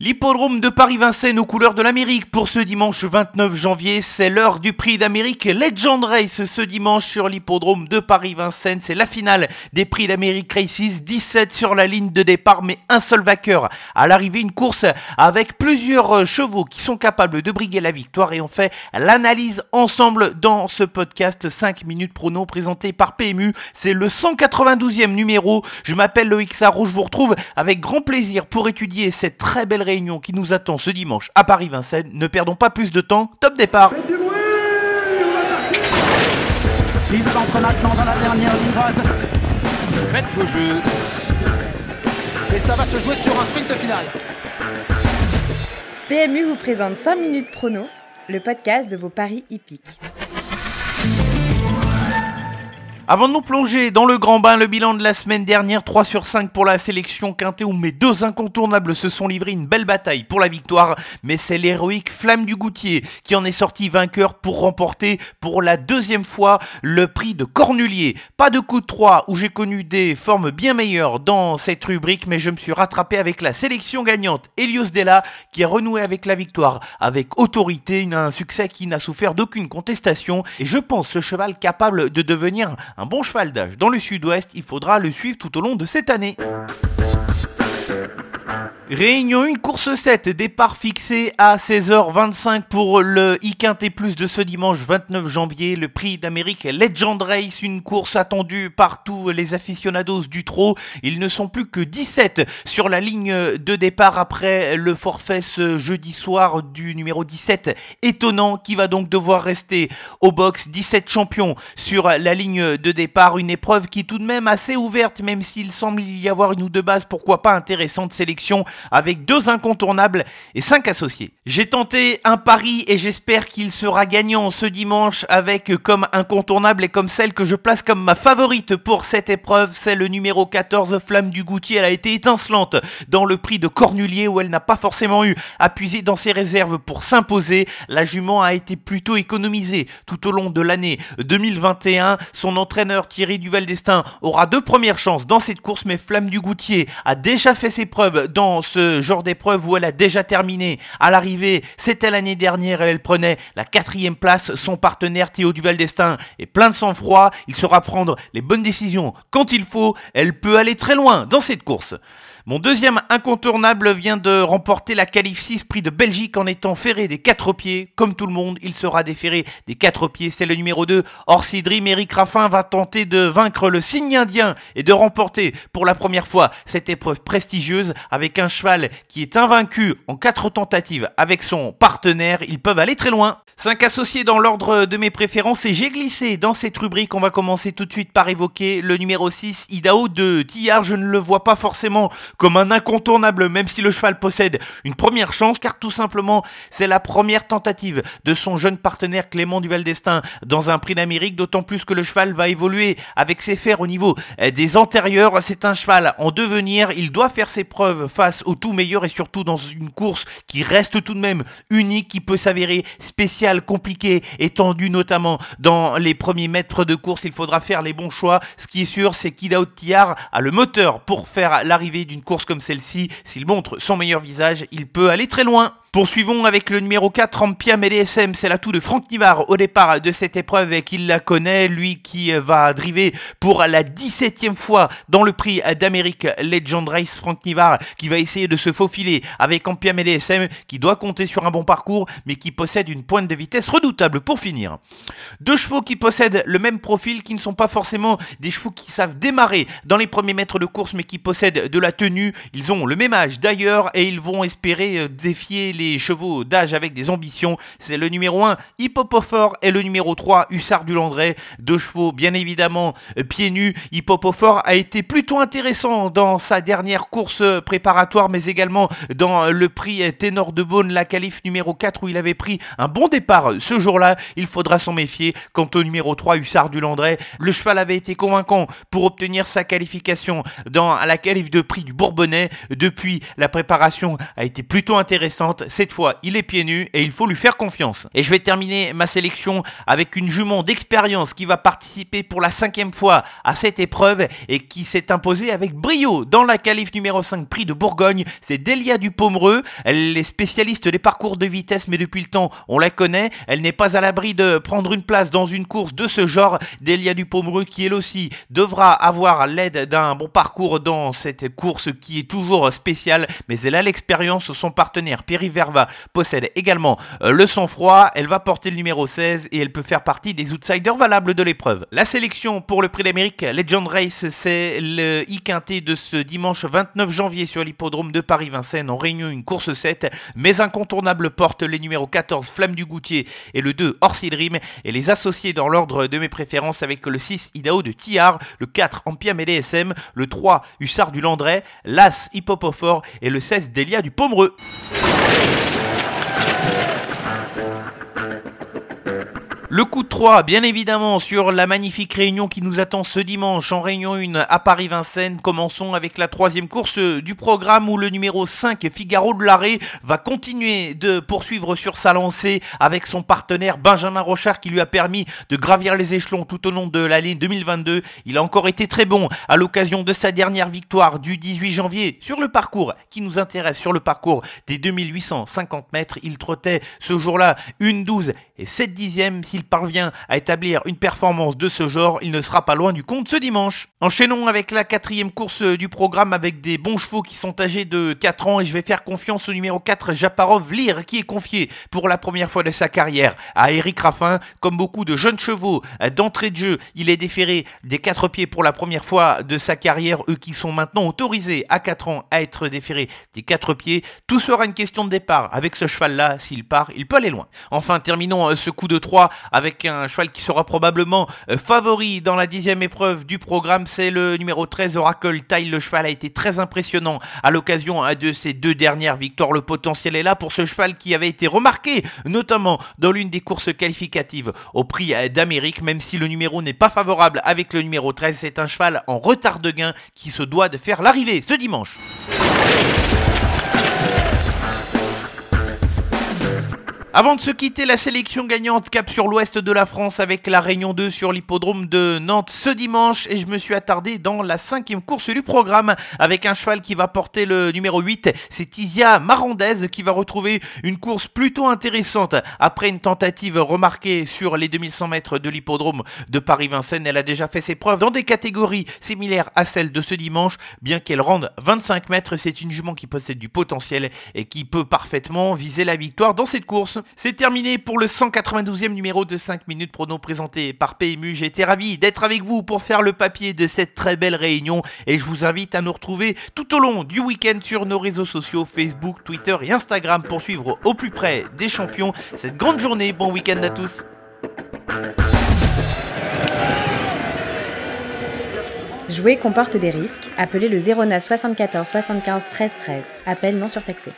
L'hippodrome de Paris-Vincennes aux couleurs de l'Amérique pour ce dimanche 29 janvier, c'est l'heure du prix d'Amérique Legend Race ce dimanche sur l'hippodrome de Paris-Vincennes. C'est la finale des prix d'Amérique Races, 17 sur la ligne de départ mais un seul vainqueur. À l'arrivée, une course avec plusieurs chevaux qui sont capables de briguer la victoire et on fait l'analyse ensemble dans ce podcast 5 minutes prono présenté par PMU. C'est le 192e numéro. Je m'appelle Loïc Sarro, je vous retrouve avec grand plaisir pour étudier cette très belle réunion qui nous attend ce dimanche à Paris-Vincennes. Ne perdons pas plus de temps, top départ Il s'entre maintenant dans la dernière ligne droite. Faites vos jeux. Et ça va se jouer sur un sprint final. PMU vous présente 5 minutes prono, le podcast de vos paris hippiques. Avant de nous plonger dans le grand bain, le bilan de la semaine dernière, 3 sur 5 pour la sélection quintée où mes deux incontournables se sont livrés une belle bataille pour la victoire, mais c'est l'héroïque Flamme du Goutier qui en est sorti vainqueur pour remporter pour la deuxième fois le prix de Cornulier. Pas de coup de 3 où j'ai connu des formes bien meilleures dans cette rubrique, mais je me suis rattrapé avec la sélection gagnante Elios Della qui a renoué avec la victoire. Avec autorité, un succès qui n'a souffert d'aucune contestation. Et je pense ce cheval capable de devenir un bon cheval d'âge dans le sud-ouest, il faudra le suivre tout au long de cette année. Réunion 1, course 7, départ fixé à 16h25 pour le IQT Plus de ce dimanche 29 janvier, le prix d'Amérique Legend Race, une course attendue par tous les aficionados du trot. Ils ne sont plus que 17 sur la ligne de départ après le forfait ce jeudi soir du numéro 17, étonnant, qui va donc devoir rester au box. 17 champions sur la ligne de départ, une épreuve qui est tout de même assez ouverte, même s'il semble y avoir une ou deux bases, pourquoi pas intéressante sélection avec deux incontournables et cinq associés. J'ai tenté un pari et j'espère qu'il sera gagnant ce dimanche avec comme incontournable et comme celle que je place comme ma favorite pour cette épreuve, c'est le numéro 14 Flamme du Goutier. Elle a été étincelante dans le prix de Cornulier où elle n'a pas forcément eu à puiser dans ses réserves pour s'imposer. La jument a été plutôt économisée tout au long de l'année 2021. Son entraîneur Thierry Duval d'Estaing aura deux premières chances dans cette course mais Flamme du Goutier a déjà fait ses preuves dans ce genre d'épreuve où elle a déjà terminé. À l'arrivée, c'était l'année dernière elle prenait la quatrième place. Son partenaire Théo Duval d'Estaing est plein de sang-froid. Il saura prendre les bonnes décisions quand il faut. Elle peut aller très loin dans cette course. Mon deuxième incontournable vient de remporter la qualif 6 prix de Belgique en étant ferré des quatre pieds. Comme tout le monde, il sera déféré des quatre pieds. C'est le numéro 2. Orsi Dream. Eric Raffin va tenter de vaincre le signe indien et de remporter pour la première fois cette épreuve prestigieuse avec un cheval qui est invaincu en quatre tentatives avec son partenaire. Ils peuvent aller très loin. Cinq associés dans l'ordre de mes préférences et j'ai glissé dans cette rubrique. On va commencer tout de suite par évoquer le numéro 6, Idao de Tillard. Je ne le vois pas forcément comme un incontournable, même si le cheval possède une première chance, car tout simplement, c'est la première tentative de son jeune partenaire Clément Duval d'Estaing dans un prix d'Amérique, d'autant plus que le cheval va évoluer avec ses fers au niveau eh, des antérieurs. C'est un cheval en devenir, il doit faire ses preuves face au tout meilleur et surtout dans une course qui reste tout de même unique, qui peut s'avérer spéciale, compliquée, étendue notamment dans les premiers mètres de course. Il faudra faire les bons choix. Ce qui est sûr, c'est qu'Idao Tillard a le moteur pour faire l'arrivée d'une course comme celle-ci, s'il montre son meilleur visage, il peut aller très loin. Poursuivons avec le numéro 4, Ampiam LSM, c'est l'atout de Franck Nivard au départ de cette épreuve et qu'il la connaît, lui qui va driver pour la 17e fois dans le prix d'Amérique Legend Race, Franck Nivard qui va essayer de se faufiler avec Ampiam LSM qui doit compter sur un bon parcours mais qui possède une pointe de vitesse redoutable. Pour finir. Deux chevaux qui possèdent le même profil, qui ne sont pas forcément des chevaux qui savent démarrer dans les premiers mètres de course mais qui possèdent de la tenue, ils ont le même âge d'ailleurs et ils vont espérer défier les chevaux d'âge avec des ambitions. C'est le numéro 1, Hippopophore, et le numéro 3, Hussard du Landré. Deux chevaux, bien évidemment, euh, pieds nus. Hippopophore a été plutôt intéressant dans sa dernière course préparatoire, mais également dans le prix Ténor de Beaune, la qualif numéro 4, où il avait pris un bon départ ce jour-là. Il faudra s'en méfier. Quant au numéro 3, Hussard du Landré, le cheval avait été convaincant pour obtenir sa qualification dans la qualif de prix du Bourbonnais. Depuis, la préparation a été plutôt intéressante cette fois il est pieds nus et il faut lui faire confiance. Et je vais terminer ma sélection avec une jument d'expérience qui va participer pour la cinquième fois à cette épreuve et qui s'est imposée avec brio dans la qualif numéro 5 prix de Bourgogne. C'est Delia Dupomereux. Elle est spécialiste des parcours de vitesse, mais depuis le temps, on la connaît. Elle n'est pas à l'abri de prendre une place dans une course de ce genre. Delia Dupomereux qui elle aussi devra avoir l'aide d'un bon parcours dans cette course qui est toujours spéciale, mais elle a l'expérience. Son partenaire Pierre Possède également euh, le sang-froid. Elle va porter le numéro 16 et elle peut faire partie des outsiders valables de l'épreuve. La sélection pour le prix d'Amérique Legend Race, c'est le I-Quintet de ce dimanche 29 janvier sur l'hippodrome de Paris-Vincennes en réunion une course 7, mais incontournable porte les numéros 14 Flamme du Goutier et le 2 Orsi et les associés dans l'ordre de mes préférences avec le 6 Idaho de Tillard, le 4 Ampiam et le 3 Hussard du Landré, l'As Hippopophore et le 16 Delia du Pomereux. Okay. Le coup de 3, bien évidemment, sur la magnifique réunion qui nous attend ce dimanche en réunion 1 à Paris-Vincennes. Commençons avec la troisième course du programme où le numéro 5, Figaro de l'Arrêt, va continuer de poursuivre sur sa lancée avec son partenaire Benjamin Rochard qui lui a permis de gravir les échelons tout au long de l'année 2022. Il a encore été très bon à l'occasion de sa dernière victoire du 18 janvier sur le parcours qui nous intéresse, sur le parcours des 2850 mètres. Il trottait ce jour-là une 12 et 7 dixièmes s'il parvient à établir une performance de ce genre, il ne sera pas loin du compte ce dimanche. Enchaînons avec la quatrième course du programme avec des bons chevaux qui sont âgés de 4 ans et je vais faire confiance au numéro 4 Japarov Lire qui est confié pour la première fois de sa carrière à Eric Raffin. Comme beaucoup de jeunes chevaux d'entrée de jeu, il est déféré des 4 pieds pour la première fois de sa carrière, eux qui sont maintenant autorisés à 4 ans à être déférés des 4 pieds. Tout sera une question de départ avec ce cheval-là, s'il part, il peut aller loin. Enfin, terminons euh, ce coup de 3 avec un cheval qui sera probablement euh, favori dans la dixième épreuve du programme. C'est le numéro 13 Oracle Tile. Le cheval a été très impressionnant à l'occasion hein, de ses deux dernières victoires. Le potentiel est là pour ce cheval qui avait été remarqué, notamment dans l'une des courses qualificatives au prix euh, d'Amérique. Même si le numéro n'est pas favorable avec le numéro 13, c'est un cheval en retard de gain qui se doit de faire l'arrivée ce dimanche. Avant de se quitter, la sélection gagnante cap sur l'ouest de la France avec la Réunion 2 sur l'hippodrome de Nantes ce dimanche et je me suis attardé dans la cinquième course du programme avec un cheval qui va porter le numéro 8, c'est Isia Marandez qui va retrouver une course plutôt intéressante après une tentative remarquée sur les 2100 mètres de l'hippodrome de Paris-Vincennes. Elle a déjà fait ses preuves dans des catégories similaires à celles de ce dimanche, bien qu'elle rende 25 mètres. C'est une jument qui possède du potentiel et qui peut parfaitement viser la victoire dans cette course. C'est terminé pour le 192e numéro de 5 minutes prono présenté par PMU. J'ai été ravi d'être avec vous pour faire le papier de cette très belle réunion et je vous invite à nous retrouver tout au long du week-end sur nos réseaux sociaux Facebook, Twitter et Instagram pour suivre au plus près des champions cette grande journée. Bon week-end à tous. Jouer comporte des risques. Appelez le 09 74 75 13 13. Appel non surtaxé.